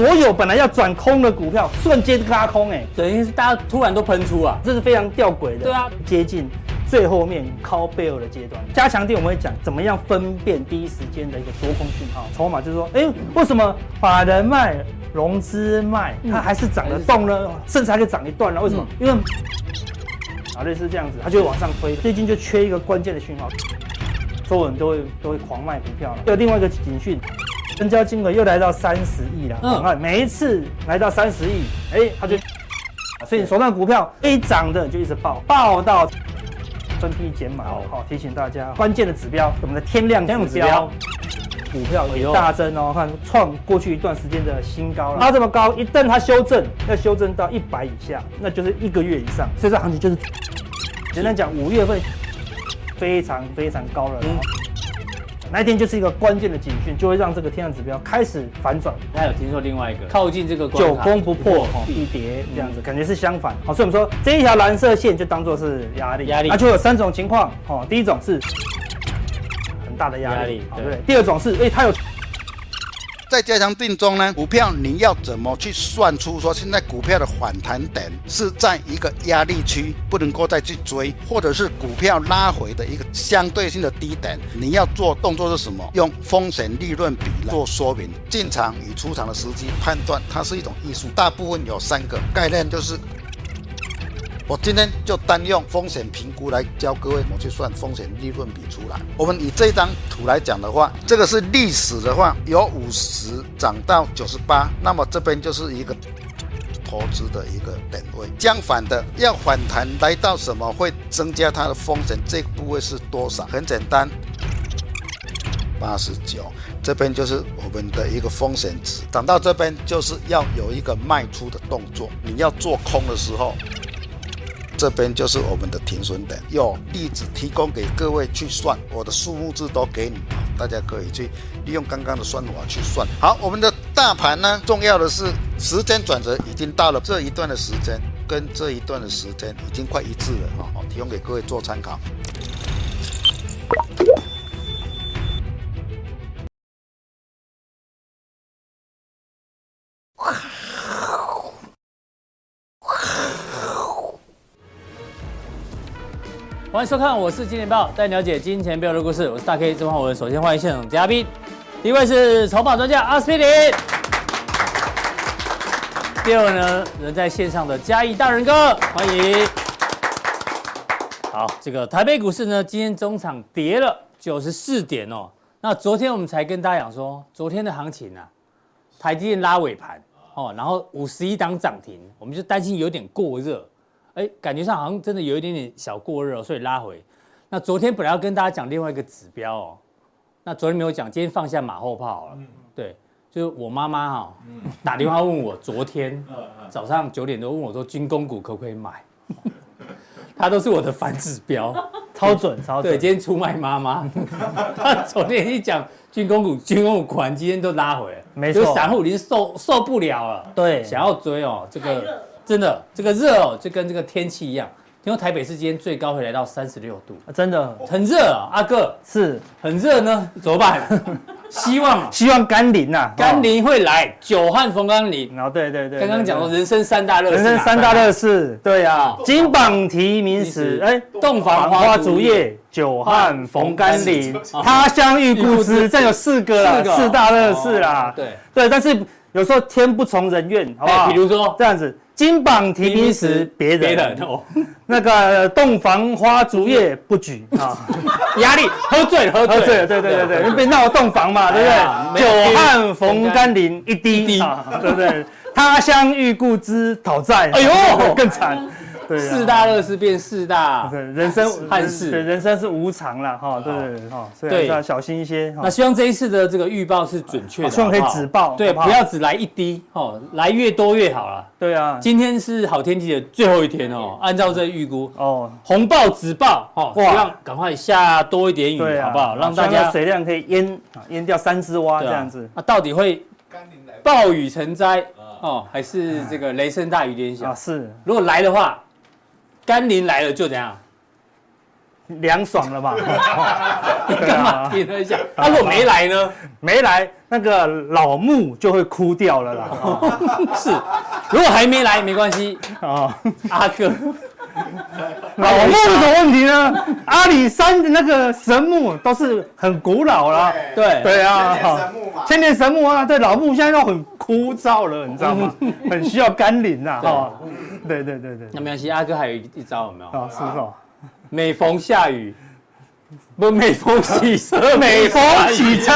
所有本来要转空的股票瞬间拉空，哎，等于是大家突然都喷出啊，这是非常吊诡的。对啊，接近最后面 call bell 的阶段，加强錠我们会讲怎么样分辨第一时间的一个多空讯号，筹码就是说，哎，为什么法人卖、融资卖，它还是涨得动呢？甚至还可以涨一段呢？为什么？因为啊，类似这样子，它就会往上推。最近就缺一个关键的讯号，所有人都会都会狂卖股票了。有另外一个警讯，成交金额又来到三十亿了。嗯，每一次来到三十亿，哎，他就，所以你手上的股票一涨的就一直爆，爆到分批减码。好，提醒大家，关键的指标，我们的天量指标。股票也大增哦，看创过去一段时间的新高了。它这么高，一旦它修正，要修正到一百以下，那就是一个月以上。所以这行情就是简单讲，五月份非常非常高了。嗯，那一天就是一个关键的警讯，就会让这个天量指标开始反转。那有听说另外一个靠近这个久攻不破一跌，这样子感觉是相反。好，所以我们说这一条蓝色线就当做是压力，压力，那就有三种情况。哦，第一种是很。大的压力，对不对？第二种是，哎，它有在加强定中呢，股票你要怎么去算出说现在股票的反弹点是在一个压力区，不能够再去追，或者是股票拉回的一个相对性的低点，你要做动作是什么？用风险利润比来做说明，进场与出场的时机判断，它是一种艺术。大部分有三个概念，就是。我今天就单用风险评估来教各位怎么去算风险利润比出来。我们以这张图来讲的话，这个是历史的话，由五十涨到九十八，那么这边就是一个投资的一个点位。相反的，要反弹来到什么会增加它的风险？这个部位是多少？很简单，八十九，这边就是我们的一个风险值。涨到这边就是要有一个卖出的动作。你要做空的时候。这边就是我们的停损点，有地址提供给各位去算，我的数目字都给你，大家可以去利用刚刚的算法去算。好，我们的大盘呢，重要的是时间转折已经到了这一段的时间，跟这一段的时间已经快一致了啊，好，提供给各位做参考。欢迎收看，我是金钱豹，带你了解金钱背后的故事。我是大 K 曾焕文。首先欢迎现场嘉宾，第一位是筹码专家阿斯匹林，第二位呢，人在线上的嘉义大仁哥，欢迎。好，这个台北股市呢，今天中场跌了九十四点哦。那昨天我们才跟大家讲说，昨天的行情啊，台积电拉尾盘哦，然后五十一档涨停，我们就担心有点过热。哎，感觉上好像真的有一点点小过热，所以拉回。那昨天本来要跟大家讲另外一个指标哦，那昨天没有讲，今天放下马后炮了。对，就是我妈妈哈打电话问我，昨天早上九点多问我说，军工股可不可以买？它都是我的反指标，超准超准。对，今天出卖妈妈。他昨天一讲军工股，军工股款今天都拉回，没错，散户已经受受不了了，对，想要追哦，这个。真的，这个热哦，就跟这个天气一样。听说台北市今天最高会来到三十六度，啊、真的很热啊！阿哥是很热呢，怎么办？希望希望甘霖呐，甘霖会来，久旱逢甘霖。哦，对对对，刚刚讲的人生三大乐事，人生三大乐事，对呀，金榜题名时，哎，洞房花烛夜，久旱逢甘霖，他乡遇故知，这有四个啦，四大乐事啦。对对，但是有时候天不从人愿，好不好？比如说这样子。金榜题名时，别人。哦，那个洞房花烛夜不举 啊，压力，喝醉了，喝醉了，对对对对，被闹洞房嘛，对不对？久旱逢甘霖，一滴啊，对不对？他乡遇故知，讨债，哎呦，更惨。四大乐事变四大，人生憾事，对，人生是无常了哈，对哈，所以要小心一些。那希望这一次的这个预报是准确的，希望可以止报，对，不要只来一滴哦，来越多越好了。对啊，今天是好天气的最后一天哦，按照这预估哦，红爆止报哦，希望赶快下多一点雨，好不好？让大家水量可以淹淹掉三只蛙这样子。那到底会暴雨成灾哦，还是这个雷声大雨点小？是，如果来的话。甘霖来了就怎样？凉爽了嘛？你 干嘛停了一下？他如果没来呢？没来，那个老木就会枯掉了啦。是，如果还没来没关系啊，阿哥。老木有什么问题呢？阿里山的那个神木都是很古老啦，对对啊，千年神木啊，对老木现在都很枯燥了，你知道吗？很需要甘霖呐，哈，对对对对。那没关系，阿哥还有一招有没有？啊，是哦，每逢下雨。不，每逢洗车，每逢洗车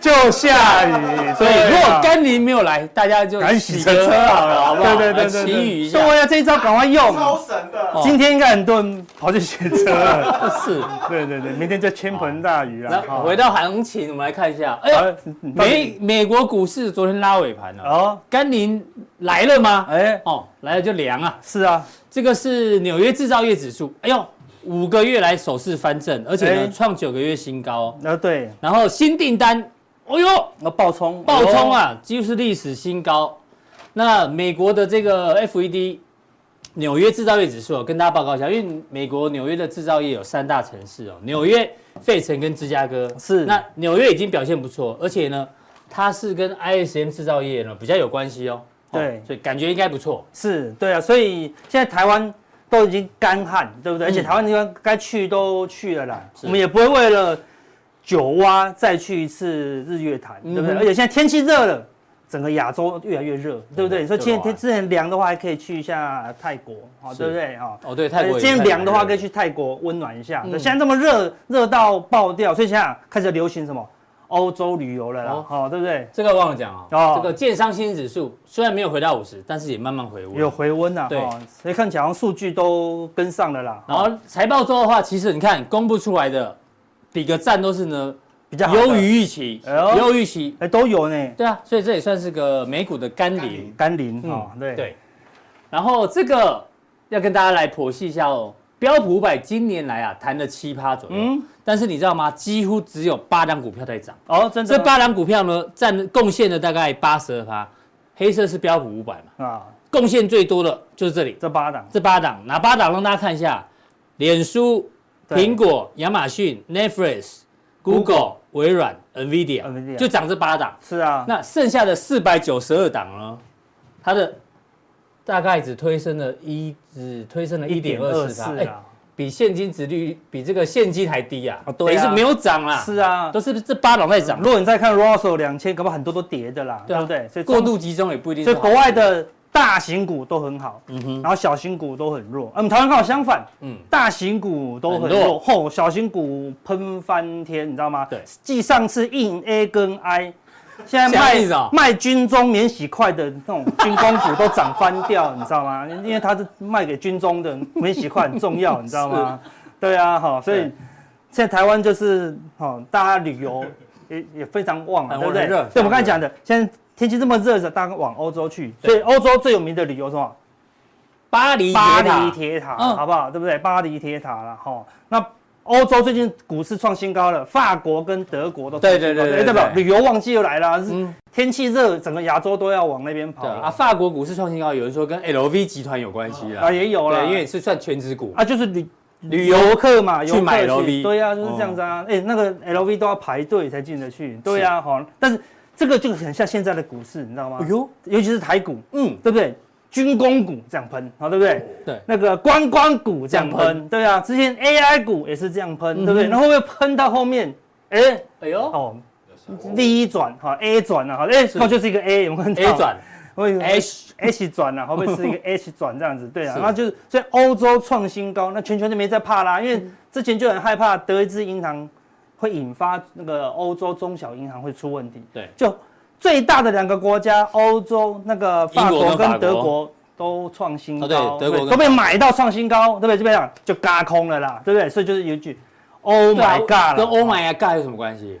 就下雨，所以如果甘霖没有来，大家就洗个车好了，好不好？对对对对，祈雨一下。对啊，这一招赶快用，超神的。今天应该很多人跑去洗车了，是，对对对，明天就倾盆大雨了。回到行情，我们来看一下。哎，美美国股市昨天拉尾盘了。哦，甘霖来了吗？哎，哦，来了就凉啊。是啊，这个是纽约制造业指数。哎呦。五个月来首次翻正，而且呢创九个月新高。呃对，然后新订单，哦哟，那爆冲爆冲啊，几乎是历史新高。那美国的这个 FED 纽约制造业指数，跟大家报告一下，因为美国纽约的制造业有三大城市哦，纽约、费城跟芝加哥。是，那纽约已经表现不错，而且呢，它是跟 ISM 制造业呢比较有关系哦。对，所以感觉应该不错。是，对啊，所以现在台湾。都已经干旱，对不对？而且台湾地方该去都去了啦，我们也不会为了九蛙再去一次日月潭，对不对？而且现在天气热了，整个亚洲越来越热，对不对？所以今天之前凉的话，还可以去一下泰国，好，对不对？哈，哦，对，泰国。今天凉的话，可以去泰国温暖一下。现在这么热，热到爆掉，所以现在开始流行什么？欧洲旅游了啦，好，对不对？这个忘了讲啊。这个建商新指数虽然没有回到五十，但是也慢慢回温。有回温呐，对。所以看起来数据都跟上了啦。然后财报周的话，其实你看公布出来的，比个赞都是呢比较优于预期，优于预期，哎，都有呢。对啊，所以这也算是个美股的甘霖，甘霖啊，对对。然后这个要跟大家来剖析一下哦。标普五百今年来啊，弹了七趴左右，嗯，但是你知道吗？几乎只有八档股票在涨哦，真的。这八档股票呢，占贡献了大概八十二趴。黑色是标普五百嘛，啊，贡献最多的就是这里，这八档，这八档哪八档？让大家看一下：脸书、苹果、亚马逊、Netflix、Google、微软、NVIDIA，就涨这八档。是啊，那剩下的四百九十二档呢？它的。大概只推升了一，只推升了一点二四啊，比现金值率比这个现金还低啊，等于是没有涨啦。是啊，都是这八档在涨。如果你再看 Russell 两千，可能很多都跌的啦，对不对？所以过度集中也不一定。所以国外的大型股都很好，嗯哼，然后小型股都很弱。我们台湾刚好相反，嗯，大型股都很弱，后小型股喷翻天，你知道吗？对，继上次印 A 跟 I。现在卖卖军中免洗筷的那种军工股都涨翻掉，你知道吗？因为它是卖给军中的免洗筷很重要，你知道吗？对啊，哈，所以现在台湾就是哈，大家旅游也也非常旺啊，对不对？对，我们刚才讲的，现在天气这么热的，大家往欧洲去，所以欧洲最有名的旅游是什么？巴黎巴黎铁塔，好不好？对不对？巴黎铁塔了，哈，那。欧洲最近股市创新高了，法国跟德国都。对对对对，代表？旅游旺季又来了，是，天气热，整个亚洲都要往那边跑。啊，法国股市创新高，有人说跟 LV 集团有关系啦。啊，也有了，因为是算全职股。啊，就是旅旅游客嘛，去买 LV。对呀，就是这样子啊。哎，那个 LV 都要排队才进得去。对呀，好，但是这个就很像现在的股市，你知道吗？哎呦，尤其是台股，嗯，对不对？军工股这样喷，好对不对？对，那个观光股这样喷，对啊，之前 AI 股也是这样喷，对不对？然后会喷到后面，哎，哎呦，哦第一转哈，A 转了，好，哎，它就是一个 A，有没有看到？A 转，会 H H 转啊，会不会是一个 H 转这样子？对啊，然后就是所以欧洲创新高，那全球就没在怕啦，因为之前就很害怕德意志银行会引发那个欧洲中小银行会出问题，对，就。最大的两个国家，欧洲那个法国跟德国都创新高，对，都被买到创新高，对不对？这边讲就嘎空了啦，对不对？所以就是有一句，Oh my God，跟 Oh my God 有什么关系？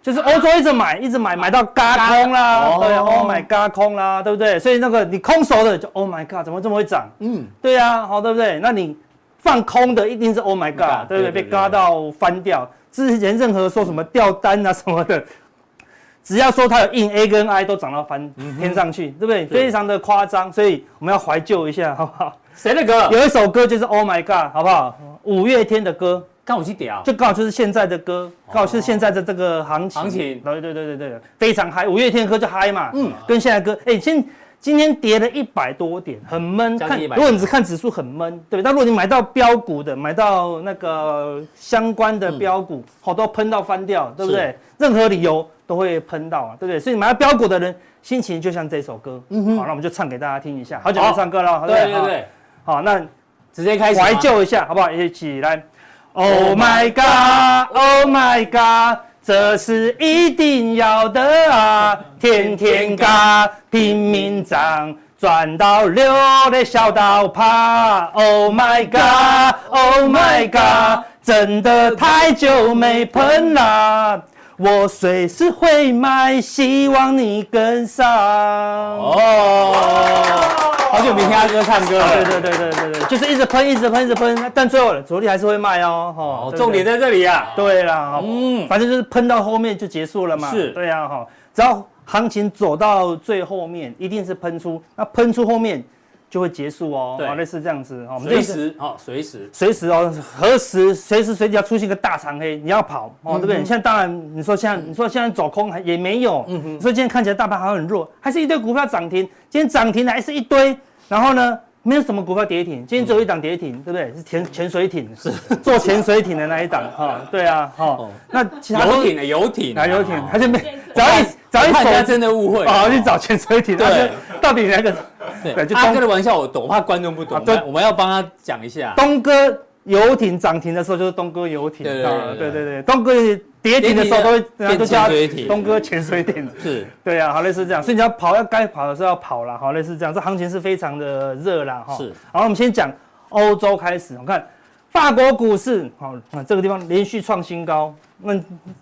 就是欧洲一直买，一直买，买到嘎空啦，对，Oh my God 空啦，对不对？所以那个你空手的就 Oh my God，怎么这么会涨？嗯，对呀，好，对不对？那你放空的一定是 Oh my God，对不对？被嘎到翻掉，之前任何说什么掉单啊什么的。只要说它有印 A 跟 I 都涨到翻天上去，对不对？非常的夸张，所以我们要怀旧一下，好不好？谁的歌？有一首歌就是 Oh My God，好不好？五月天的歌，刚好去屌，就刚好就是现在的歌，刚好是现在的这个行情。行情，对对对对对，非常嗨。五月天的歌就嗨嘛，嗯，跟现在歌，哎，今今天跌了一百多点，很闷。看，如果你只看指数很闷，对。但如果你买到标股的，买到那个相关的标股，好多喷到翻掉，对不对？任何理由都会喷到啊，对不对？所以买到标股的人，心情就像这首歌。嗯哼，好，那我们就唱给大家听一下。好久没唱歌了，对对对。好，那直接开始怀旧一下，好不好？一起来。Oh my god, Oh my god，这是一定要的啊！天天嘎，拼命涨，赚到流的笑到怕。Oh my god, Oh my god，真的太久没喷了，我随时会买，希望你跟上。哦。好久没听阿哥唱歌了，对对对对对对，就是一直喷，一直喷，一直喷，但最后主力还是会卖哦，哦，重点在这里啊，对啦，嗯，反正就是喷到后面就结束了嘛，是，对呀，哈，只要行情走到最后面，一定是喷出，那喷出后面就会结束哦，类似这样子，哦，随时，哦，随时，随时哦，何时随时随地要出现一个大长黑，你要跑哦，对不对？现在当然你说现在你说现在走空也没有，嗯哼，所以今天看起来大盘好像很弱，还是一堆股票涨停。今天涨停的还是一堆，然后呢，没有什么股票跌停，今天只有一档跌停，对不对？是潜潜水艇，是。做潜水艇的那一档，哈，对啊，哈，那其他游艇的游艇，啊。游艇，还是没找一找一手，真的误会，好去找潜水艇，对，到底哪个？对，就阿哥的玩笑，我懂，我怕观众不懂，对，我们要帮他讲一下，东哥。游艇涨停的时候就是东哥游艇啊，对对对，东哥跌停的时候都会都叫东哥潜水艇，是，对啊，好类似这样，所以你要跑要该跑的时候要跑了，好类似这样，这行情是非常的热啦哈。是，好，我们先讲欧洲开始，我看法国股市，好，那这个地方连续创新高，那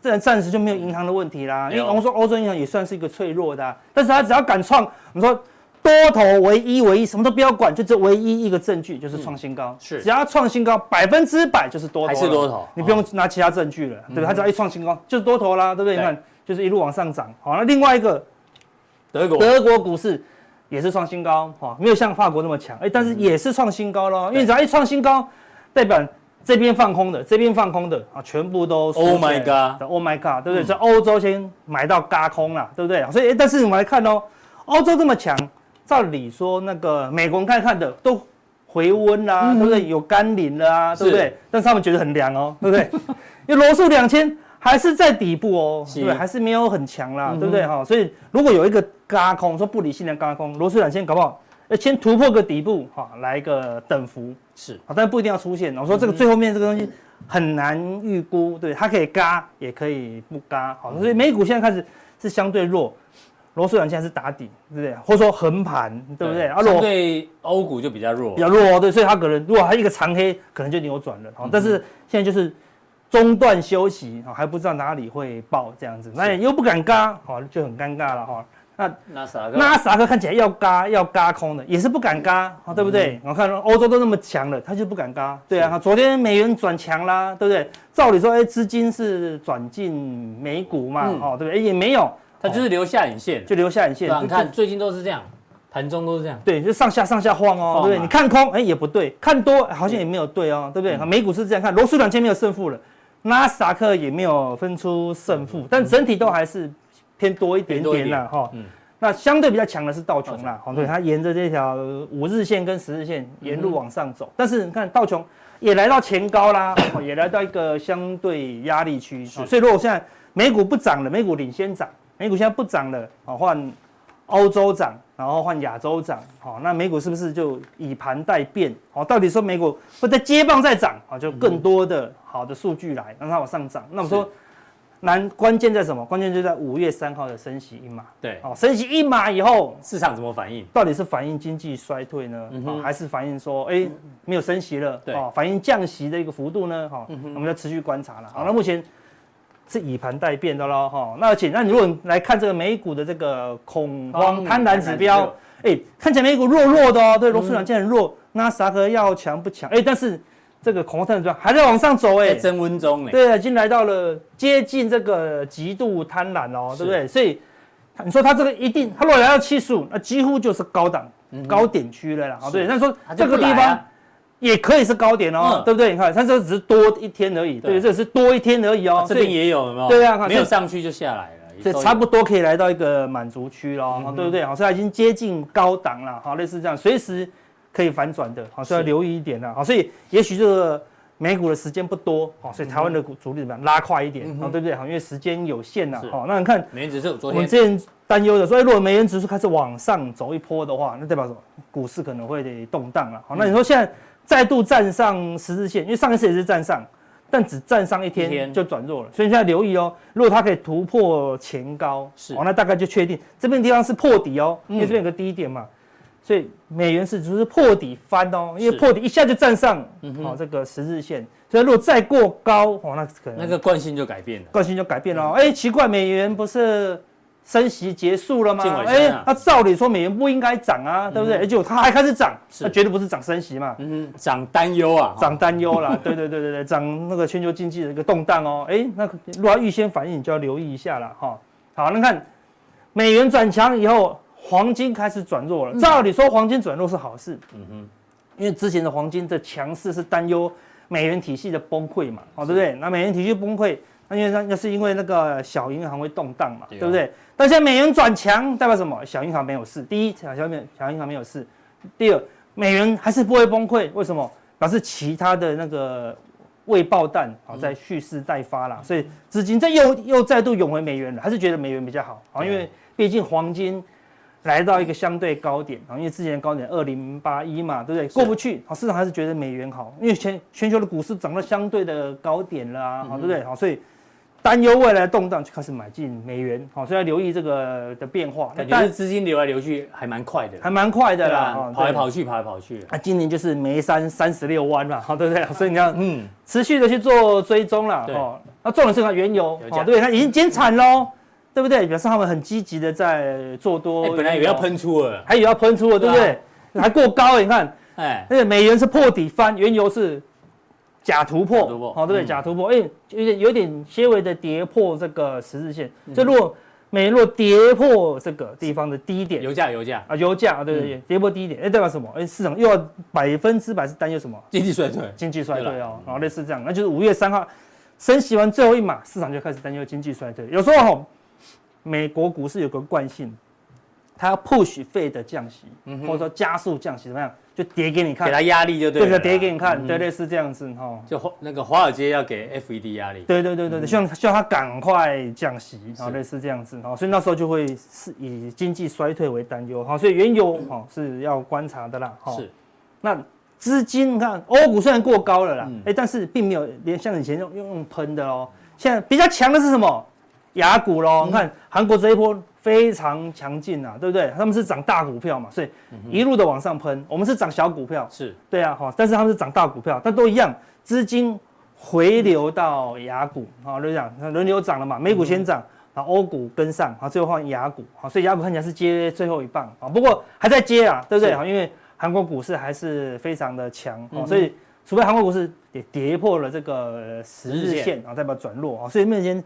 这暂时就没有银行的问题啦，因为我们说欧洲银行也算是一个脆弱的，但是它只要敢创，我们说。多头唯一唯一什么都不要管，就这唯一一个证据就是创新高，是。只要创新高，百分之百就是多头，还是多头，你不用拿其他证据了，对吧？它只要一创新高就是多头啦，对不对？你看就是一路往上涨。好，那另外一个德国。德国股市也是创新高，哈，没有像法国那么强，哎，但是也是创新高咯，因为只要一创新高，代表这边放空的，这边放空的啊，全部都 Oh my God，Oh my God，对不对？所以欧洲先买到嘎空了，对不对？所以，但是我们来看哦，欧洲这么强。照理说，那个美国人看看的都回温啦、啊，嗯、对不对？有甘霖了啊，对不对？但是他们觉得很凉哦，对不对？因为罗素两千还是在底部哦，是对，还是没有很强啦，嗯、对不对？哈，所以如果有一个嘎空，说不理性的嘎空，罗素两千搞不好要先突破个底部，哈，来一个等幅是啊，但不一定要出现。我说这个最后面这个东西很难预估，对，它可以嘎，也可以不嘎，好，所以美股现在开始是相对弱。罗素两千是打底，对不对？或者说横盘，对不对？啊，相对欧股就比较弱，比较弱，对，所以它可能如果它一个长黑，可能就扭转了。好，但是现在就是中断休息，还不知道哪里会爆这样子，那又不敢嘎，好，就很尴尬了哈。那纳斯达克，纳斯达克看起来要嘎要嘎空的，也是不敢轧，对不对？我看欧洲都那么强了，他就不敢嘎。对啊，昨天美元转强啦，对不对？照理说，哎，资金是转进美股嘛，哦，对不对？也没有。它就是留下影线，就留下影线。你看最近都是这样，盘中都是这样。对，就上下上下晃哦，对不对？你看空，哎也不对；看多好像也没有对哦，对不对？美股是这样看，罗素两千没有胜负了，纳斯达克也没有分出胜负，但整体都还是偏多一点点啦。哈。那相对比较强的是道琼啦，哦，对，它沿着这条五日线跟十日线沿路往上走，但是你看道琼也来到前高啦，也来到一个相对压力区。所以如果现在美股不涨了，美股领先涨。美股现在不涨了，好，换欧洲涨，然后换亚洲涨，好，那美股是不是就以盘待变？好，到底说美股会在接棒再涨，啊，就更多的好的数据来让它往上涨。那我们说难关键在什么？关键就在五月三号的升息一码。对，哦，升息一码以后，市场怎么反应？到底是反映经济衰退呢，还是反映说，哎，没有升息了？对，反映降息的一个幅度呢？好，我们要持续观察了。好，那目前。是以盘待变的喽，哈。那而且，那你如果来看这个美股的这个恐慌贪婪指标，哎，看起来美股弱弱的哦，对，罗素两千很弱，纳斯达克要强不强？哎，但是这个恐慌贪婪指标还在往上走，哎，升温中，哎，对，已经来到了接近这个极度贪婪哦，对不对？所以你说它这个一定，它如果来到七十五，那几乎就是高档高点区了啦，对。那说这个地方也可以是高点哦，对不对？你看，它这只是多一天而已，对，这是多一天而已哦。这边也有，有没有？对啊，没有上去就下来了，这差不多可以来到一个满足区了，对不对？好，所以已经接近高档了，好，类似这样，随时可以反转的，好，所以要留意一点啦，好，所以也许这个美股的时间不多，好，所以台湾的股主力怎么样拉快一点，好，对不对？好，因为时间有限呐，好，那你看美元指数昨天我们之前担忧的，所以如果美元指数开始往上走一波的话，那代表什么？股市可能会得动荡了，好，那你说现在？再度站上十字线，因为上一次也是站上，但只站上一天就转弱了，所以现在留意哦。如果它可以突破前高，是哦，那大概就确定这边地方是破底哦，因为这边有个低点嘛，所以美元是只是破底翻哦，因为破底一下就站上哦这个十字线，所以如果再过高哦，那可能那个惯性就改变了，惯性就改变了。哎，奇怪，美元不是。升息结束了吗？哎，那照理说美元不应该涨啊，对不对？而且它还开始涨，那绝对不是涨升息嘛，嗯，涨担忧啊，涨担忧啦，对对对对对，涨那个全球经济的一个动荡哦，哎，那如果要预先反应，你就要留意一下了哈。好，那看美元转强以后，黄金开始转弱了。照理说黄金转弱是好事，嗯哼，因为之前的黄金的强势是担忧美元体系的崩溃嘛，哦，对不对？那美元体系崩溃。那因为那那是因为那个小银行会动荡嘛，对不对？但现在美元转强代表什么？小银行没有事。第一，小小美小银行没有事。第二，美元还是不会崩溃。为什么？表示其他的那个未爆弹啊在蓄势待发啦。所以资金在又又再度涌回美元了，还是觉得美元比较好啊？因为毕竟黄金来到一个相对高点啊，因为之前的高点二零八一嘛，对不对？过不去，好，市场还是觉得美元好，因为全全球的股市涨到相对的高点了啊，好，对不对？好，所以。担忧未来的动荡，就开始买进美元，好，所以要留意这个的变化。但是资金流来流去还蛮快的，还蛮快的啦，跑来跑去，跑来跑去。那今年就是眉山三十六弯嘛，好，对不对？所以你要嗯，持续的去做追踪了，哦。那重点是看原油，哦，对，它已经减产喽，对不对？表示他们很积极的在做多。本来以为要喷出了，还以为要喷出了，对不对？还过高，你看，哎，那个美元是破底翻，原油是。假突破，好，对不对？假突破，哎，有点有点些微的跌破这个十字线。这如果美元若跌破这个地方的低点，油价油价啊，油价啊，对对对，跌破低点，哎，代表什么？哎，市场又要百分之百是担忧什么？经济衰退，经济衰退哦，然后类似这样，那就是五月三号升息完最后一码，市场就开始担忧经济衰退。有时候哈，美国股市有个惯性，它要 push Fed 的降息，或者说加速降息，怎么样？就叠给你看，给他压力就对了。对对，叠给你看，对对是这样子哈。就那个华尔街要给 FED 压力。对对对对对，希望希望他赶快降息，好类似这样子哈。所以那时候就会是以经济衰退为担忧哈。所以原油哈是要观察的啦哈。是。那资金你看，欧股虽然过高了啦，哎，但是并没有连像以前用用喷的哦。现在比较强的是什么？亚股喽。你看韩国这一波。非常强劲啊，对不对？他们是涨大股票嘛，所以一路的往上喷。我们是涨小股票，是对啊，哈。但是他们是涨大股票，但都一样，资金回流到雅股，好，就这样，轮流涨了嘛。美股先涨，然后欧股跟上，好，最后换雅股，好，所以雅股看起来是接最后一棒啊。不过还在接啊，对不对？好，因为韩国股市还是非常的强，所以除非韩国股市也跌破了这个十日线啊，代表转弱啊，所以目前。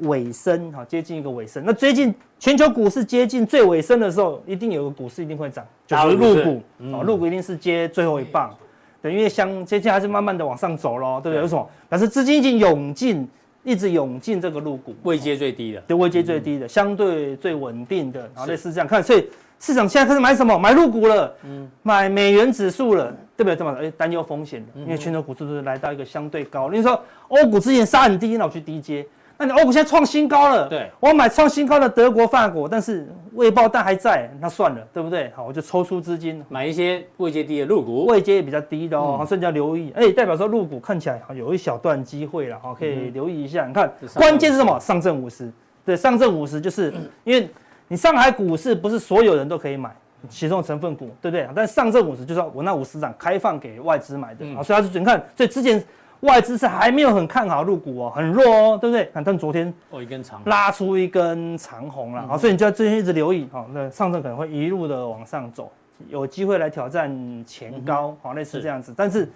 尾声哈，接近一个尾声。那最近全球股市接近最尾声的时候，一定有个股市一定会涨，就是入股啊，入股一定是接最后一棒。对，因为相接下来还是慢慢的往上走喽，对不对？为什么？表示资金已经涌进，一直涌进这个入股，位阶最低的，对，位阶最低的，相对最稳定的，然后类似这样看。所以市场现在开始买什么？买入股了，嗯，买美元指数了，对不对？这么哎，担忧风险的，因为全球股市都是来到一个相对高。你说欧股之前杀很低，那我去低接。那你欧股现在创新高了，对，我要买创新高的德国、法国，但是未爆弹还在，那算了，对不对？好，我就抽出资金买一些位阶低的入股，位阶也比较低的哦，所以要留意。哎，代表说入股看起来有一小段机会了，好，可以留意一下。你看，关键是什么？上证五十，对，上证五十就是因为你上海股市不是所有人都可以买其中的成分股，对不对？但上证五十就是说我那五十涨开放给外资买的，啊，所以它是你看，所以之前。外资是还没有很看好入股哦，很弱哦，对不对？但昨天哦一根长拉出一根长红了，好，所以你就要最近一直留意，好，那上证可能会一路的往上走，有机会来挑战前高，好，类似这样子。但是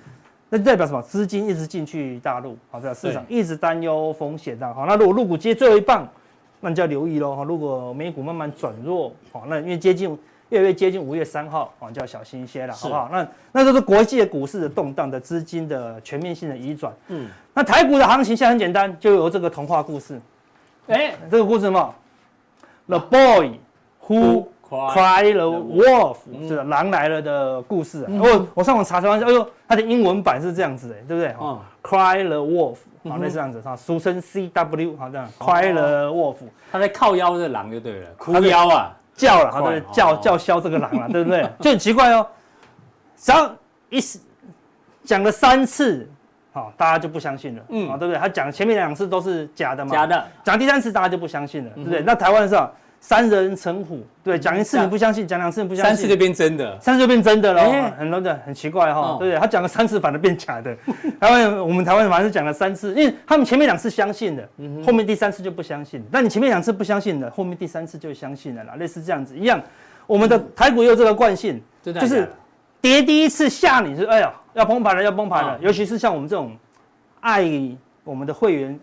那代表什么？资金一直进去大陆，好，这市场一直担忧风险的，好，那如果入股接最后一棒，那你就要留意喽，哈，如果美股慢慢转弱，好，那因为接近越来越接近五月三号，哦，就要小心一些了，好不好？那那都是国际的股市的动荡的资金的全面性的移转。嗯，那台股的行情现在很简单，就有这个童话故事。哎，这个故事嘛，The Boy Who Cried the Wolf，是狼来了的故事。我我上网查查，哎呦，它的英文版是这样子，哎，对不对？哦，Cry the Wolf。好，那这样子，哈，俗称 C W，好这样，Cry the Wolf，他在靠腰的狼就对了，哭腰啊，叫了，好对，叫叫嚣这个狼了，对不对？就很奇怪哦，只要一讲了三次，好，大家就不相信了，嗯，啊，对不对？他讲前面两次都是假的嘛，假的，讲第三次大家就不相信了，对不对？那台湾是吧？三人成虎，对，讲一次你不相信，讲两次你不相信，三次就变真的，三次就变真的了，很多的很奇怪哈，对不对？他讲了三次，反而变假的。台湾我们台湾反正是讲了三次，因为他们前面两次相信的，后面第三次就不相信。但你前面两次不相信的，后面第三次就相信了啦，类似这样子一样。我们的台股也有这个惯性，就是跌第一次吓你，是哎呀要崩盘了，要崩盘了。尤其是像我们这种爱我们的会员。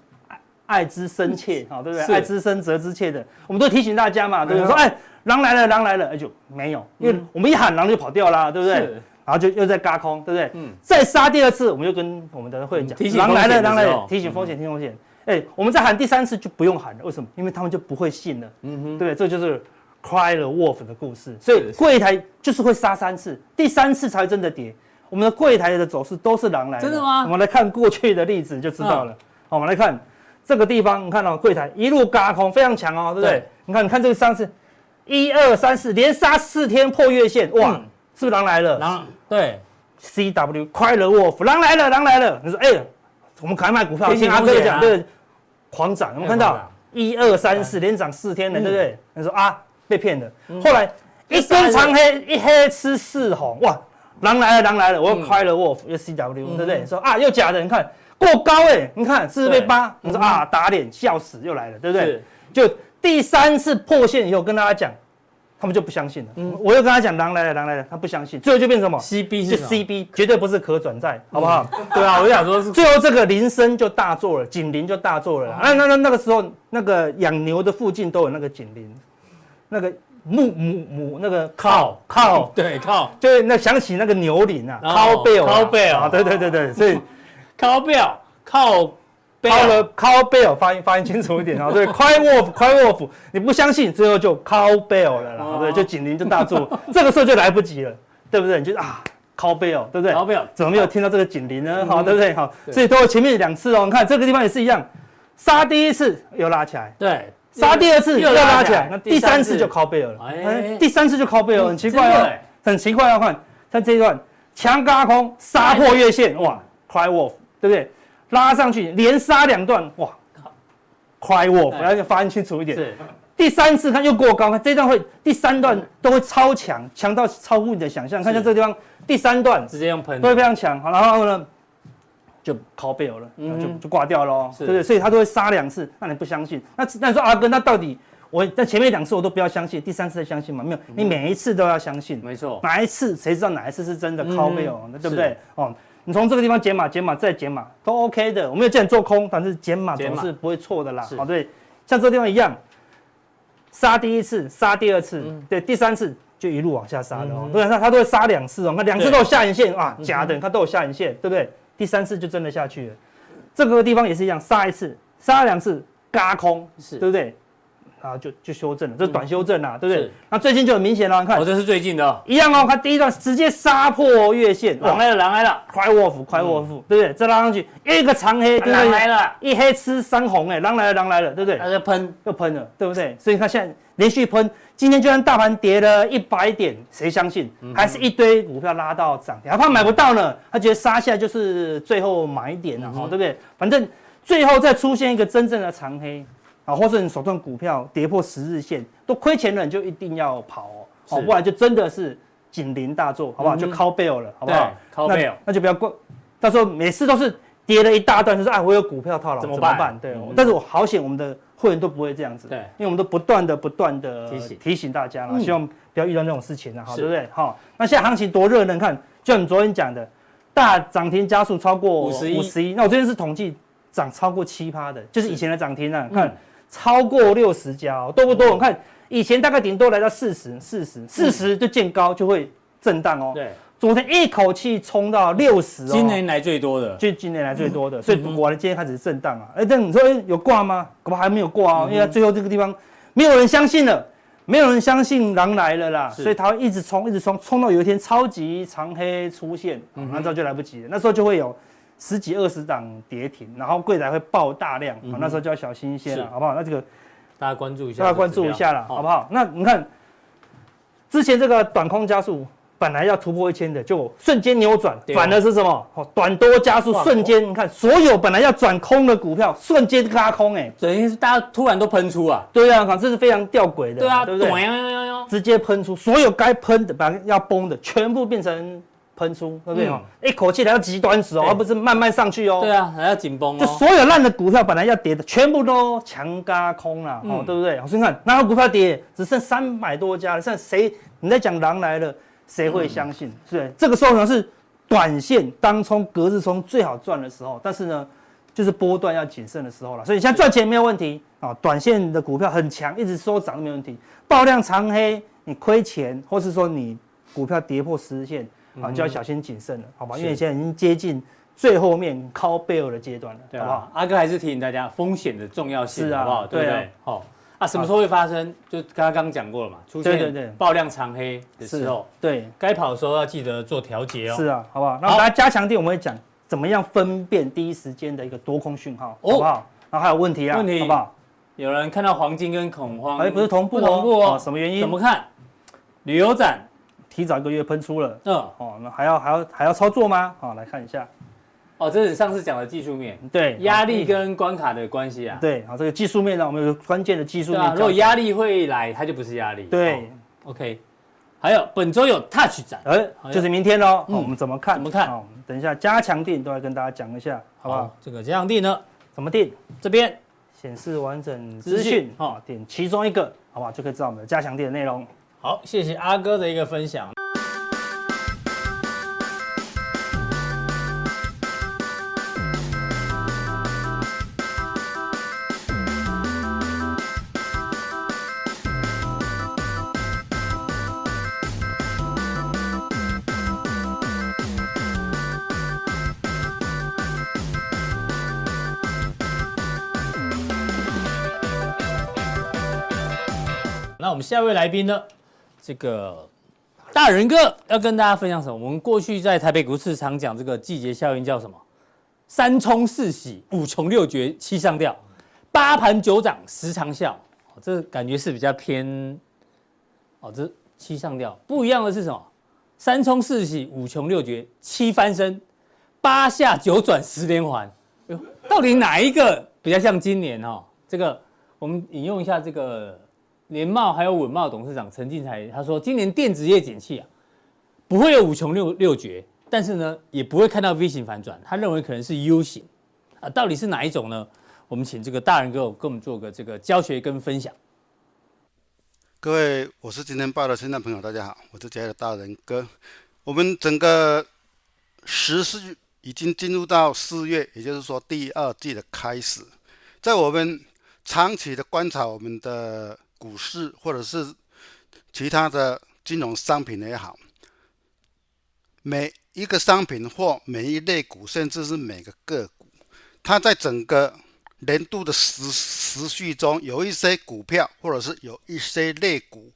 爱之深切，好，对不对？爱之深责之切的，我们都提醒大家嘛，对不对？说，哎，狼来了，狼来了，哎，就没有，因为我们一喊狼就跑掉啦，对不对？然后就又在嘎空，对不对？嗯。再杀第二次，我们就跟我们的会员讲，狼来了，狼来了，提醒风险，提醒风险。哎，我们再喊第三次就不用喊了，为什么？因为他们就不会信了，嗯哼，对不对？这就是 Cry the Wolf 的故事。所以柜台就是会杀三次，第三次才真的跌。我们的柜台的走势都是狼来的，真的吗？我们来看过去的例子就知道了。好，我们来看。这个地方你看到柜台一路嘎空，非常强哦，对不对？对你看，你看这个上次一二三四连杀四天破月线，哇，嗯、是不是狼来了？狼对，C W Cry the Wolf，狼来了，狼来了。你说，哎，我们赶快卖股票，听阿哥讲，对，狂涨。我们看到一二三四连涨四天了，对不对？你说啊，被骗了。后来一根长黑，一黑吃四红，哇，狼来了，狼来了，我又 Cry the Wolf，又 C W，对不对？说啊，又假的，你看。过高哎、欸，你看是不是被扒？你说啊，打脸笑死又来了，对不对？就第三次破线以后，跟大家讲，他们就不相信了。嗯，我又跟他讲，狼来了，狼来了，他不相信，最后就变成什么？C B 是 C B，绝对不是可转债，好不好？对啊，我就想说是最后这个铃声就大作了，警铃就大作了。那那那那个时候，那个养牛的附近都有那个警铃，那个母母母那个靠靠，对靠，就是那想起那个牛铃啊，靠背哦，靠背哦，对对对对，所以。靠背哦，靠靠了靠背哦，发音发音清楚一点哦。对，Cry Wolf，Cry Wolf，你不相信，最后就靠背了啦，对，就警铃就大作，这个时候就来不及了，对不对？你就啊，靠背哦，对不对？靠背哦，怎么没有听到这个警铃呢？好，对不对？好，所以都有前面两次哦，你看这个地方也是一样，杀第一次又拉起来，对，杀第二次又拉起来，那第三次。就靠背了，哎，第三次就靠背了，很奇怪哦，很奇怪哦，看，像这一段强轧空杀破月线，哇，Cry Wolf。对不对？拉上去连杀两段，哇！Cry Wolf，我要发音清楚一点。是。第三次看又过高，看这段会第三段都会超强，强到超乎你的想象。看下这个地方第三段直接用喷，都会非常强。好，然后呢就靠背了，就就挂掉了，对不对？所以他都会杀两次，那你不相信？那那你说阿哥，那到底我在前面两次我都不要相信，第三次再相信吗？没有，你每一次都要相信。没错。哪一次谁知道哪一次是真的靠背哦？那对不对？哦。你从这个地方减码、减码再减码都 OK 的，我没有叫你做空，但是减码总是不会错的啦。好，对，像这个地方一样，杀第一次，杀第二次，对，第三次就一路往下杀的哦。对，他他都会杀两次哦，那两次都有下影线啊，假的，看都有下影线，对不对？第三次就真的下去了。这个地方也是一样，杀一次，杀两次，嘎空，是对不对？啊，就就修正了，这是短修正啊，对不对？那最近就很明显了，你看，哦，这是最近的，一样哦。看第一段直接杀破月线，狼来了，狼来了，Cry Wolf，Cry Wolf，对不对？再拉上去，一个长黑，狼来了，一黑吃三红，哎，狼来了，狼来了，对不对？它就喷，又喷了，对不对？所以看现在连续喷，今天就算大盘跌了一百点，谁相信？还是一堆股票拉到涨停，还怕买不到呢？他觉得杀下来就是最后买点了，哈，对不对？反正最后再出现一个真正的长黑。啊，或是你手中股票跌破十日线都亏钱了，你就一定要跑哦，好，不然就真的是警铃大作，好不好？就 call bell 了，好不好？call bell，那就不要怪，到时候每次都是跌了一大段，就是哎，我有股票套牢，怎么办？对，但是我好险，我们的会员都不会这样子，对，因为我们都不断的、不断的提醒提醒大家了，希望不要遇到那种事情了，好，对不对？好，那现在行情多热呢？你看，就像你昨天讲的，大涨停加速超过五十一，五十一，那我这边是统计涨超过七趴的，就是以前的涨停啊，看。超过六十家，哦多不多？我看以前大概顶多来到四十、四十、四十就见高就会震荡哦。对，昨天一口气冲到六十哦，今年来最多的，就今年来最多的，所以果然今天开始震荡啊。哎，但你说有挂吗？恐怕还没有挂哦，因为最后这个地方没有人相信了。没有人相信狼来了啦，所以它会一直冲，一直冲，冲到有一天超级长黑出现，那时候就来不及了。那时候就会有十几二十档跌停，然后柜台会爆大量，那时候就要小心一些了，好不好？那这个大家关注一下，大家关注一下了，好不好？那你看之前这个短空加速。本来要突破一千的，就瞬间扭转，反而是什么？哦，短多加速，瞬间你看，所有本来要转空的股票，瞬间拉空，哎，等于是大家突然都喷出啊。对啊，这是非常吊诡的。对啊，对不对？直接喷出，所有该喷的、把要崩的，全部变成喷出，对不对？一口气来到极端时哦，而不是慢慢上去哦。对啊，还要紧绷哦。就所有烂的股票本来要跌的，全部都强嘎空了，哦，对不对？我先看，哪有股票跌？只剩三百多家了，剩谁？你在讲狼来了？谁会相信？是、嗯、这个时候呢，是短线当冲、隔日冲最好赚的时候，但是呢，就是波段要谨慎的时候了。所以现在赚钱没有问题啊，短线的股票很强，一直收涨都没问题。爆量长黑，你亏钱，或是说你股票跌破十日线啊，就要小心谨慎了，好吧？因为现在已经接近最后面靠背尔的阶段了，对好不好？阿哥还是提醒大家风险的重要性，啊，好不好？对不对？好。啊，什么时候会发生？就刚刚讲过了嘛，出现爆量长黑的时候，对，该跑的时候要记得做调节哦。是啊，好不好？那大家加强点，我们会讲怎么样分辨第一时间的一个多空讯号，好不好？然后还有问题啊，问题好不好？有人看到黄金跟恐慌，哎，不是同步同步哦，什么原因？怎么看？旅游展提早一个月喷出了，嗯，哦，那还要还要还要操作吗？好，来看一下。哦，这是上次讲的技术面，对，压力跟关卡的关系啊。对，好，这个技术面呢，我们有关键的技术面。如果压力会来，它就不是压力。对，OK。还有本周有 Touch 展，哎，就是明天喽。我们怎么看？怎么看？等一下加强定都来跟大家讲一下，好不好？这个加强定呢，怎么定？这边显示完整资讯，哦，点其中一个，好不好？就可以知道我们的加强定的内容。好，谢谢阿哥的一个分享。那我们下一位来宾呢？这个大仁哥要跟大家分享什么？我们过去在台北股市常讲这个季节效应叫什么？三冲四喜，五穷六绝，七上吊，八盘九涨，十长效。这感觉是比较偏哦。这七上吊不一样的是什么？三冲四喜，五穷六绝，七翻身，八下九转，十连环。到底哪一个比较像今年哦？这个我们引用一下这个。联茂还有稳茂董事长陈进财他说，今年电子业景气啊，不会有五穷六六绝，但是呢，也不会看到 V 型反转，他认为可能是 U 型啊，到底是哪一种呢？我们请这个大仁哥跟我们做个这个教学跟分享。各位，我是今天报的听众朋友，大家好，我是今天的大仁哥。我们整个时序已经进入到四月，也就是说第二季的开始，在我们长期的观察，我们的。股市或者是其他的金融商品也好，每一个商品或每一类股，甚至是每个个股，它在整个年度的时时序中，有一些股票或者是有一些类股，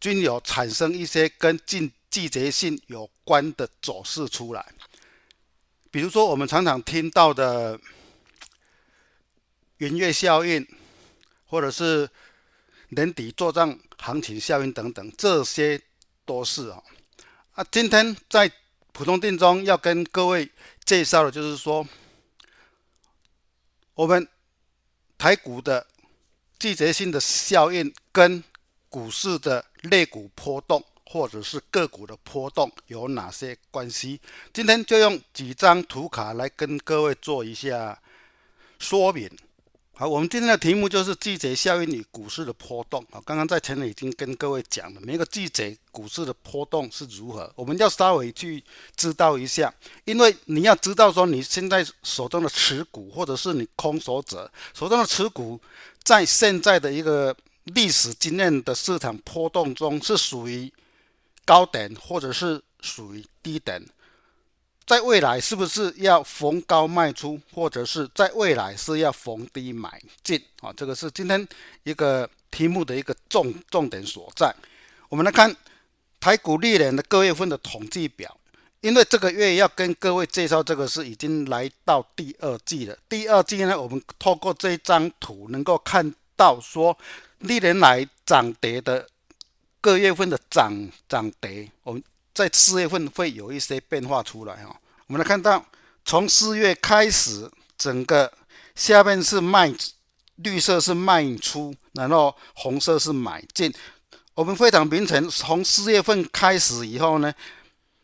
均有产生一些跟季季节性有关的走势出来。比如说，我们常常听到的元月效应，或者是年底做账行情效应等等，这些都是啊。啊，今天在普通錠中要跟各位介绍的就是说，我们台股的季节性的效应跟股市的类股波动或者是个股的波动有哪些关系？今天就用几张图卡来跟各位做一下说明。好，我们今天的题目就是季节效应与股市的波动。啊，刚刚在前面已经跟各位讲了，每个季节股市的波动是如何，我们要稍微去知道一下，因为你要知道说你现在手中的持股，或者是你空手者手中的持股，在现在的一个历史经验的市场波动中是属于高点，或者是属于低点？在未来是不是要逢高卖出，或者是在未来是要逢低买进？啊，这个是今天一个题目的一个重重点所在。我们来看台股历年的各月份的统计表，因为这个月要跟各位介绍这个是已经来到第二季了。第二季呢，我们透过这张图能够看到说，历年来涨跌的各月份的涨涨跌，我们。在四月份会有一些变化出来哈，我们来看到从四月开始，整个下面是卖，绿色是卖出，然后红色是买进。我们非常明显，从四月份开始以后呢，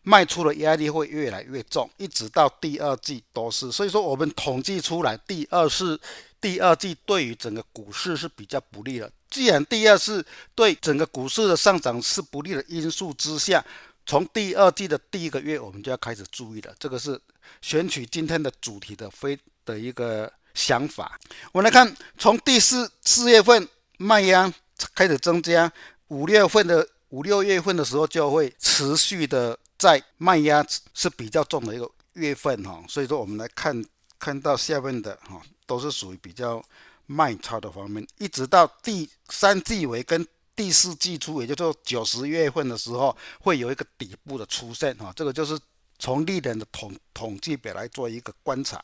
卖出的压力会越来越重，一直到第二季都是。所以说，我们统计出来，第二是第二季对于整个股市是比较不利的。既然第二是对整个股市的上涨是不利的因素之下。从第二季的第一个月，我们就要开始注意了。这个是选取今天的主题的非的一个想法。我们来看，从第四四月份卖压开始增加，五月份的五六月份的时候就会持续的在卖压是比较重的一个月份哈。所以说，我们来看看到下面的哈，都是属于比较卖超的方面，一直到第三季尾跟。第四季初，也就是九十月份的时候，会有一个底部的出现哈，这个就是从历年的统统计表来做一个观察。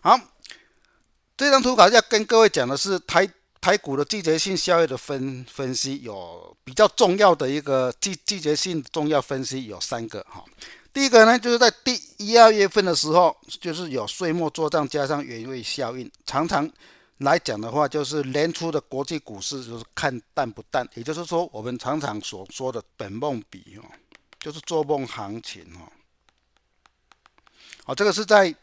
好，这张图稿要跟各位讲的是台台股的季节性效应的分分析，有比较重要的一个季季节性重要分析有三个哈。第一个呢，就是在第一二月份的时候，就是有岁末做账加上原位效应，常常。来讲的话，就是年初的国际股市就是看淡不淡，也就是说，我们常常所说的本梦比哦，就是做梦行情哦。好，这个是在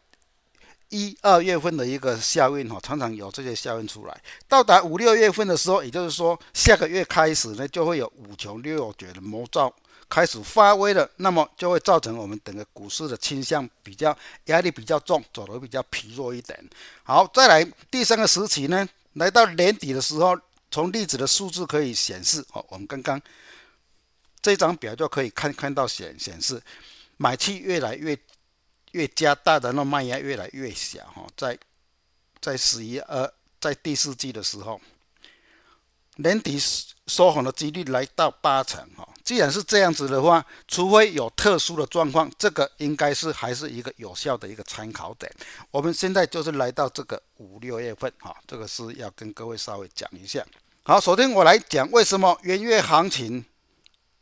一二月份的一个效应哈，常常有这些效应出来。到达五六月份的时候，也就是说下个月开始呢，就会有五穷六绝的魔咒。开始发威了，那么就会造成我们整个股市的倾向比较压力比较重，走的比较疲弱一点。好，再来第三个时期呢，来到年底的时候，从历史的数字可以显示，哦，我们刚刚这张表就可以看看到显显示，买气越来越越加大然后卖压越来越小。哈，在在十一二，在第四季的时候，年底收红的几率来到八成。哈。既然是这样子的话，除非有特殊的状况，这个应该是还是一个有效的一个参考点。我们现在就是来到这个五六月份，哈，这个是要跟各位稍微讲一下。好，首先我来讲为什么元月行情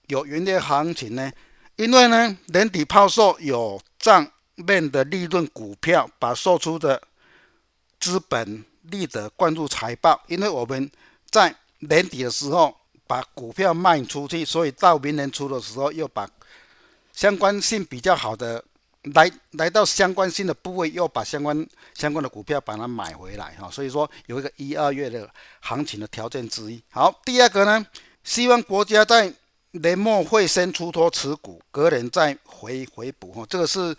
有元月行情呢？因为呢，年底抛售有账面的利润股票，把售出的资本利得灌入财报。因为我们在年底的时候。把股票卖出去，所以到明年初的时候，又把相关性比较好的来来到相关性的部位，又把相关相关的股票把它买回来哈。所以说有一个一二月的行情的条件之一。好，第二个呢，希望国家在年末会先出脱持股，隔年再回回补哈。这个是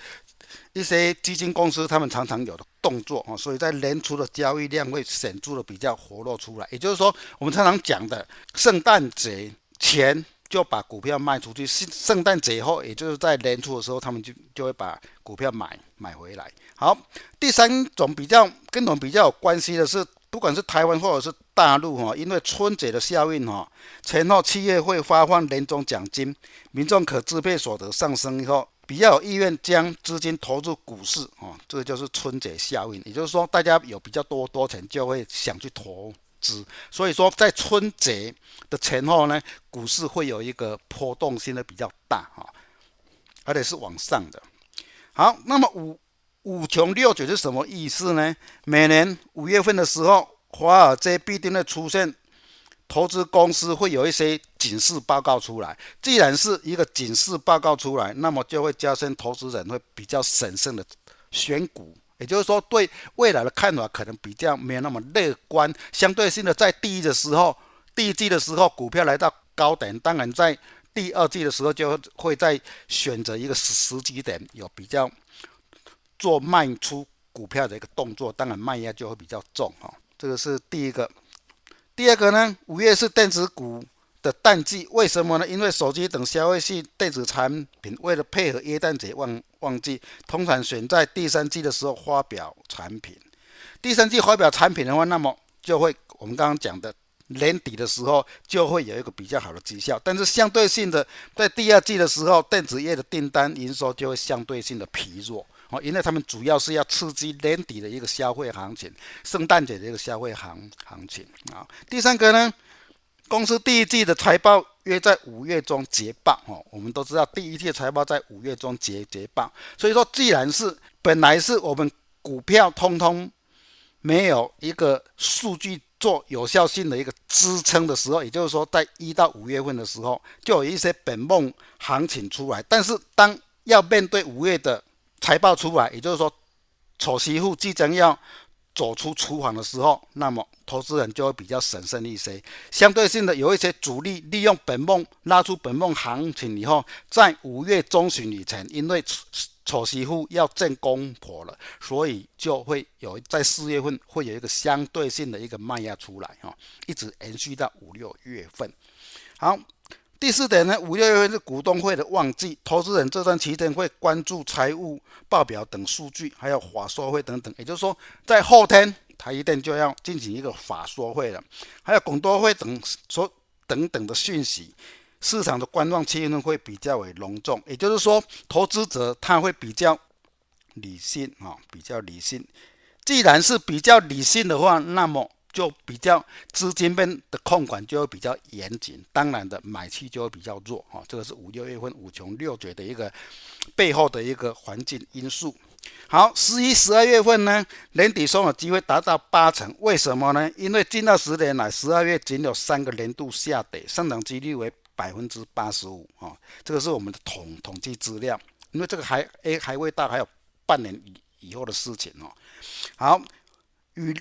一些基金公司他们常常有的。动作啊，所以在年初的交易量会显著的比较活络出来。也就是说，我们常常讲的圣诞节前就把股票卖出去，圣圣诞节后，也就是在年初的时候，他们就就会把股票买买回来。好，第三种比较跟我们比较有关系的是，不管是台湾或者是大陆哈，因为春节的效应哈，前后企业会发放年终奖金，民众可支配所得上升以后。比较有意愿将资金投入股市啊，这个就是春节效应。也就是说，大家有比较多多钱，就会想去投资。所以说，在春节的前后呢，股市会有一个波动性的比较大哈，而且是往上的。好，那么五五穷六绝是什么意思呢？每年五月份的时候，华尔街必定会出现。投资公司会有一些警示报告出来，既然是一个警示报告出来，那么就会加深投资人会比较审慎的选股，也就是说对未来的看法可能比较没有那么乐观。相对性的，在第一的时候，第一季的时候股票来到高点，当然在第二季的时候就会在选择一个时时机点有比较做卖出股票的一个动作，当然卖压就会比较重哈。这个是第一个。第二个呢，五月是电子股的淡季，为什么呢？因为手机等消费性电子产品为了配合耶诞节旺旺季，通常选在第三季的时候发表产品。第三季发表产品的话，那么就会我们刚刚讲的年底的时候就会有一个比较好的绩效。但是相对性的，在第二季的时候，电子业的订单营收就会相对性的疲弱。因为他们主要是要刺激年底的一个消费行情，圣诞节的一个消费行行情啊。第三个呢，公司第一季的财报约在五月中结报。哦，我们都知道第一季财报在五月中结结报，所以说既然是本来是我们股票通通没有一个数据做有效性的一个支撑的时候，也就是说在一到五月份的时候，就有一些本梦行情出来，但是当要面对五月的财报出来，也就是说，丑媳妇即将要走出厨房的时候，那么投资人就会比较审慎一些。相对性的，有一些主力利用本梦拉出本梦行情以后，在五月中旬以前，因为丑媳妇要见公婆了，所以就会有在四月份会有一个相对性的一个卖压出来哈，一直延续到五六月份。好。第四点呢，五六月份是股东会的旺季，投资人这段期间会关注财务报表等数据，还有法说会等等。也就是说，在后天台一定就要进行一个法说会了，还有股东会等说等等的讯息，市场的观望气氛会比较为隆重。也就是说，投资者他会比较理性啊，比较理性。既然是比较理性的话，那么。就比较资金面的控管就会比较严谨，当然的买气就会比较弱啊。这个是五六月份五穷六绝的一个背后的一个环境因素。好，十一、十二月份呢，年底收有机会达到八成，为什么呢？因为近二十年来，十二月仅有三个年度下跌，上涨几率为百分之八十五啊。这个是我们的统统计资料，因为这个还诶还未到，还有半年以以后的事情哦。好，与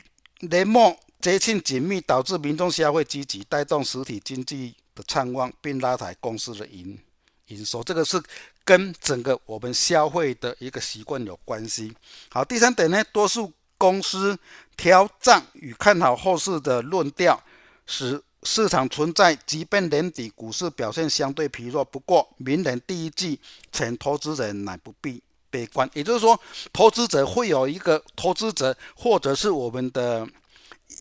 年末。节庆紧密，导致民众消费积极，带动实体经济的畅旺，并拉抬公司的营营收。这个是跟整个我们消费的一个习惯有关系。好，第三点呢，多数公司调涨与看好后市的论调，使市场存在，即便年底股市表现相对疲弱，不过明年第一季前投资人乃不必悲观。也就是说，投资者会有一个投资者，或者是我们的。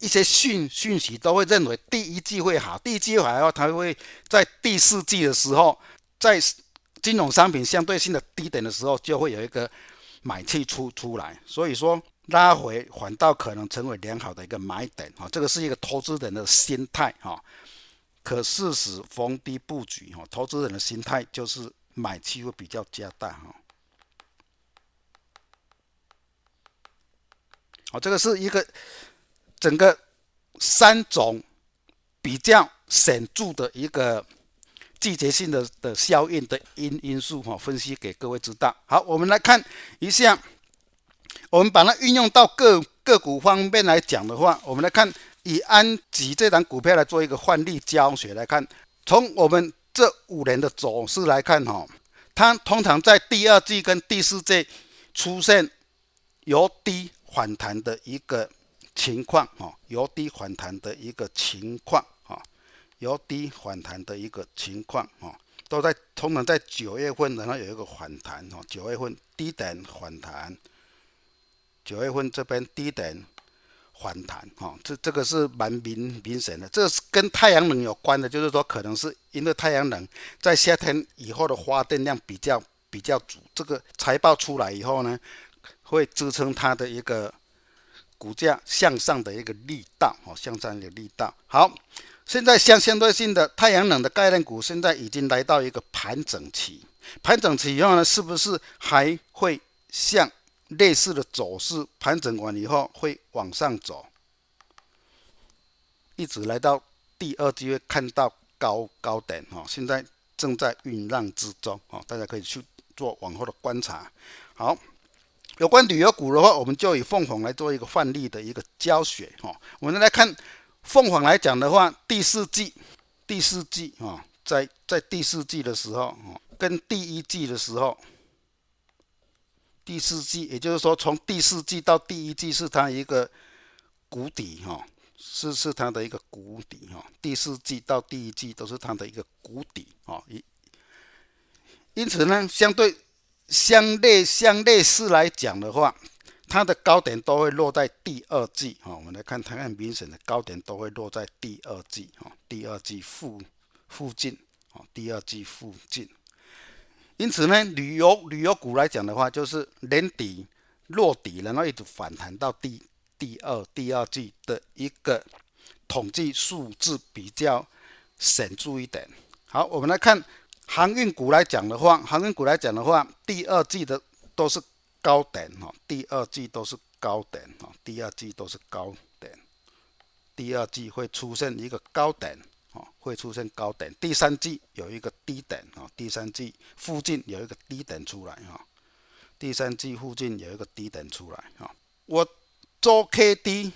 一些讯讯息都会认为第一季会好，第一季会好的话，它会在第四季的时候，在金融商品相对性的低点的时候，就会有一个买气出出来。所以说拉回反倒可能成为良好的一个买点哈，这个是一个投资人的心态哈。可适时逢低布局哈，投资人的心态就是买气会比较加大哈。好，这个是一个。整个三种比较显著的一个季节性的的效应的因因素哈，分析给各位知道。好，我们来看一下，我们把它运用到个个股方面来讲的话，我们来看以安吉这档股票来做一个范例教学来看，从我们这五年的走势来看哈，它通常在第二季跟第四季出现由低反弹的一个。情况哈，由低反弹的一个情况哈，由低反弹的一个情况哈，都在通常在九月份，然后有一个反弹哈，九月份低点反弹，九月份这边低点反弹哈，这这个是蛮明明显的，这是跟太阳能有关的，就是说可能是因为太阳能在夏天以后的发电量比较比较足，这个财报出来以后呢，会支撑它的一个。股价向上的一个力道，哦，向上的力道。好，现在相相对性的太阳能的概念股，现在已经来到一个盘整期。盘整期以后呢，是不是还会像类似的走势？盘整完以后会往上走，一直来到第二季会看到高高点，哈，现在正在酝酿之中，哦，大家可以去做往后的观察。好。有关旅游股的话，我们就以凤凰来做一个范例的一个教学哈。我们来看凤凰来讲的话，第四季，第四季啊，在在第四季的时候，跟第一季的时候，第四季也就是说从第四季到第一季是它一个谷底哈，是是它的一个谷底哈，第四季到第一季都是它的一个谷底啊，因因此呢，相对相类相类似来讲的话，它的高点都会落在第二季哈。我们来看，它很明显的高点都会落在第二季哈，第二季附附近啊，第二季附近。因此呢，旅游旅游股来讲的话，就是年底落底，然后一直反弹到第第二第二季的一个统计数字比较显著一点。好，我们来看航运股来讲的话，航运股来讲的话，第二季的都是高点哈，第二季都是高点哈，第二季都是高点，第二季会出现一个高点。哦，会出现高点，第三季有一个低点啊，第三季附近有一个低点出来哈，第三季附近有一个低点出来哈。我做 K D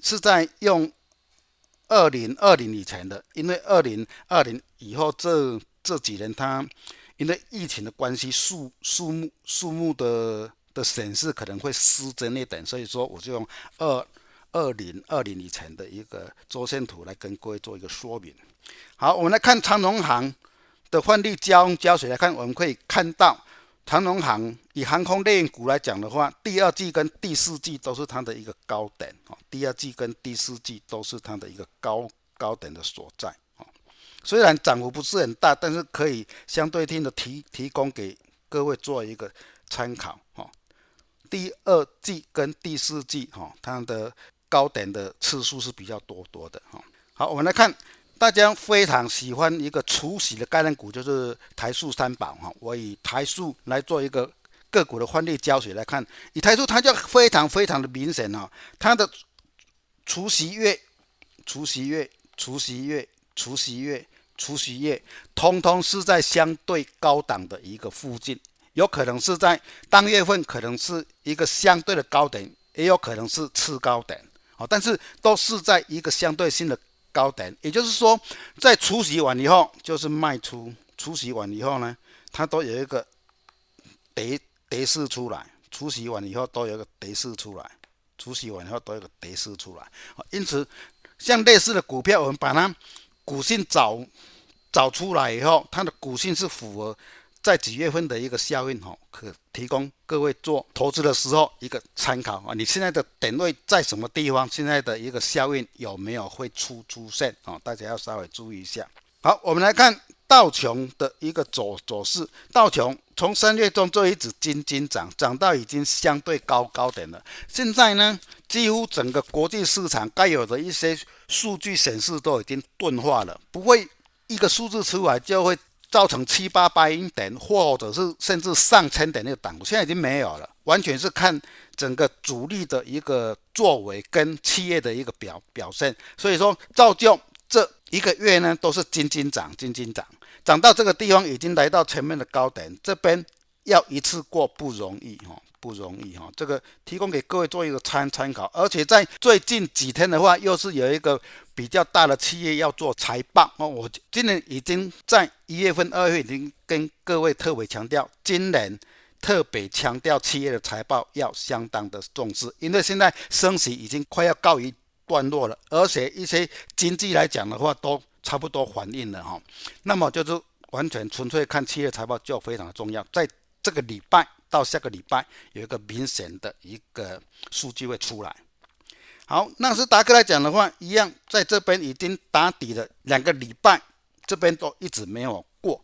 是在用二零二零以前的，因为二零二零以后这这几年它因为疫情的关系，数数目数目的的显示可能会失真一点，所以说我就用二。二零二零以前的一个周线图来跟各位做一个说明。好，我们来看长荣行的换利交胶水来看，我们可以看到长荣行以航空类股来讲的话，第二季跟第四季都是它的一个高点哦。第二季跟第四季都是它的一个高高点的所在。虽然涨幅不是很大，但是可以相对性的提提供给各位做一个参考哦。第二季跟第四季哈，它的高点的次数是比较多多的哈。好，我们来看，大家非常喜欢一个除息的概念股，就是台塑三宝哈。我以台塑来做一个个股的换利胶水来看，以台塑它就非常非常的明显哈，它的除夕月、除夕月、除夕月、除息月、除息月，通通是在相对高档的一个附近，有可能是在当月份，可能是一个相对的高点，也有可能是次高点。但是都是在一个相对性的高点，也就是说，在除息完以后就是卖出，除息完以后呢，它都有一个跌跌势出来，除息完以后都有一个跌势出来，除息完以后都有一个跌势出来。因此，像类似的股票，我们把它股性找找出来以后，它的股性是符合。在几月份的一个效应哈，可提供各位做投资的时候一个参考啊。你现在的点位在什么地方？现在的一个效应有没有会出出现啊？大家要稍微注意一下。好，我们来看道琼的一个走走势。道琼从三月中就一直金金涨，涨到已经相对高高点了。现在呢，几乎整个国际市场该有的一些数据显示都已经钝化了，不会一个数字出来就会。造成七八百点，或者是甚至上千点那个档现在已经没有了，完全是看整个主力的一个作为跟企业的一个表表现。所以说，造就这一个月呢，都是金金涨，金金涨，涨到这个地方已经来到前面的高点，这边要一次过不容易哈。不容易哈，这个提供给各位做一个参参考，而且在最近几天的话，又是有一个比较大的企业要做财报哦。我今年已经在一月份、二月已经跟各位特别强调，今年特别强调企业的财报要相当的重视，因为现在升息已经快要告一段落了，而且一些经济来讲的话都差不多反应了哈。那么就是完全纯粹看企业财报就非常的重要，在这个礼拜。到下个礼拜有一个明显的一个数据会出来。好，纳斯达克来讲的话，一样在这边已经打底了两个礼拜，这边都一直没有过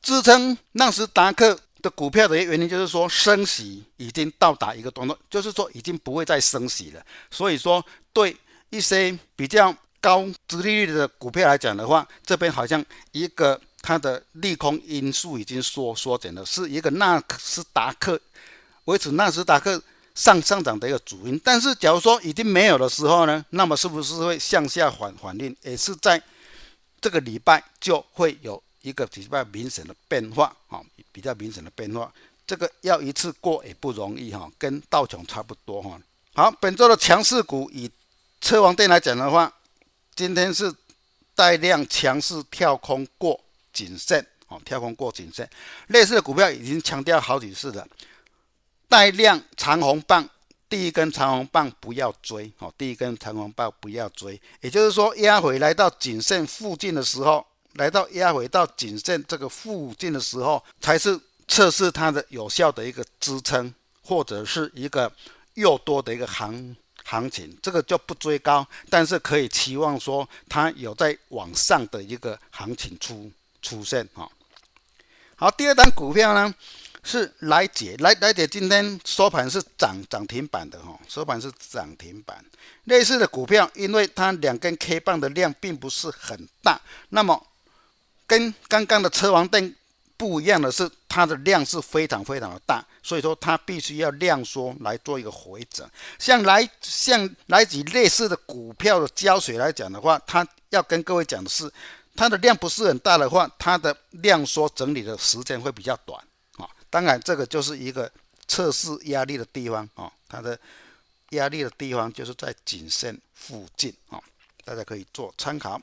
支撑。纳斯达克的股票的一个原因就是说，升息已经到达一个段落，就是说已经不会再升息了。所以说，对一些比较高殖利率的股票来讲的话，这边好像一个。它的利空因素已经缩缩减了，是一个纳斯达克维持纳斯达克上上涨的一个主因。但是，假如说已经没有的时候呢，那么是不是会向下反反应？也是在这个礼拜就会有一个比较明显的变化啊，比较明显的变化。这个要一次过也不容易哈，跟道琼差不多哈。好，本周的强势股以车王电来讲的话，今天是带量强势跳空过。谨慎哦，跳空过谨慎，类似的股票已经强调好几次了。带量长红棒第一根长红棒不要追，哦，第一根长红棒不要追，也就是说压回来到谨慎附近的时候，来到压回到谨慎这个附近的时候，才是测试它的有效的一个支撑，或者是一个又多的一个行行情，这个就不追高，但是可以期望说它有在往上的一个行情出。出现，哈。好，第二档股票呢？是来姐，来来姐今天收盘是涨涨停板的哈，收盘是涨停板。类似的股票，因为它两根 K 棒的量并不是很大，那么跟刚刚的车王灯不一样的是，它的量是非常非常的大，所以说它必须要量缩来做一个回整。像来像来姐类似的股票的胶水来讲的话，它要跟各位讲的是，它的量不是很大的话，它的量缩整理的时间会比较短啊。当然，这个就是一个测试压力的地方啊，它的压力的地方就是在颈线附近啊，大家可以做参考。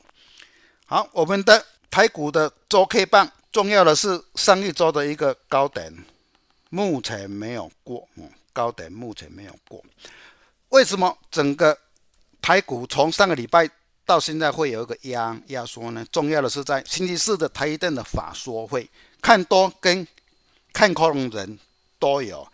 好，我们的台股的周 K 棒，重要的是上一周的一个高点，目前没有过，嗯，高点目前没有过。为什么整个台股从上个礼拜到现在会有一个压压缩呢？重要的是在星期四的台积电的法说会，看多跟看空人都有，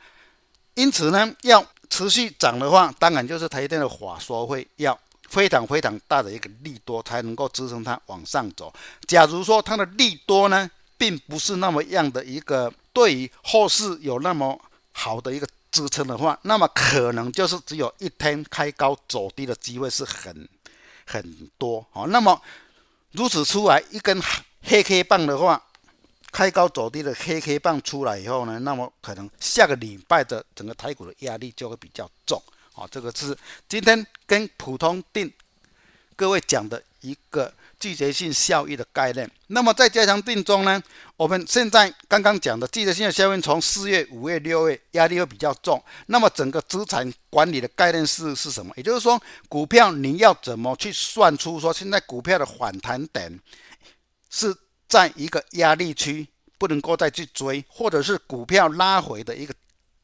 因此呢，要持续涨的话，当然就是台积电的法说会要非常非常大的一个利多，才能够支撑它往上走。假如说它的利多呢，并不是那么样的一个对于后市有那么好的一个支撑的话，那么可能就是只有一天开高走低的机会是很很多。好，那么如此出来一根黑 K 棒的话。开高走低的黑 K 棒出来以后呢，那么可能下个礼拜的整个台股的压力就会比较重。好，这个是今天跟普通定各位讲的一个季节性效益的概念。那么在加强定中呢，我们现在刚刚讲的季节性的效应，从四月、五月、六月压力会比较重。那么整个资产管理的概念是是什么？也就是说，股票你要怎么去算出说现在股票的反弹点是？在一个压力区，不能够再去追，或者是股票拉回的一个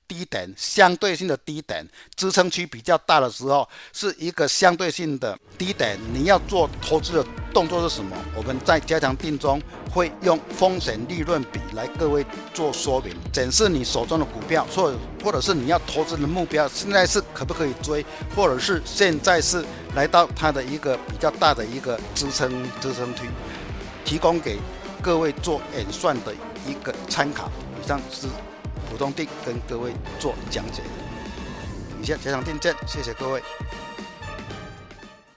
低点，相对性的低点，支撑区比较大的时候，是一个相对性的低点。你要做投资的动作是什么？我们在加强定中会用风险利润比来各位做说明，展示你手中的股票，或或者是你要投资的目标，现在是可不可以追，或者是现在是来到它的一个比较大的一个支撑支撑区，提供给。各位做演算的一个参考，以上是普通地跟各位做讲解。以下加强订正，谢谢各位。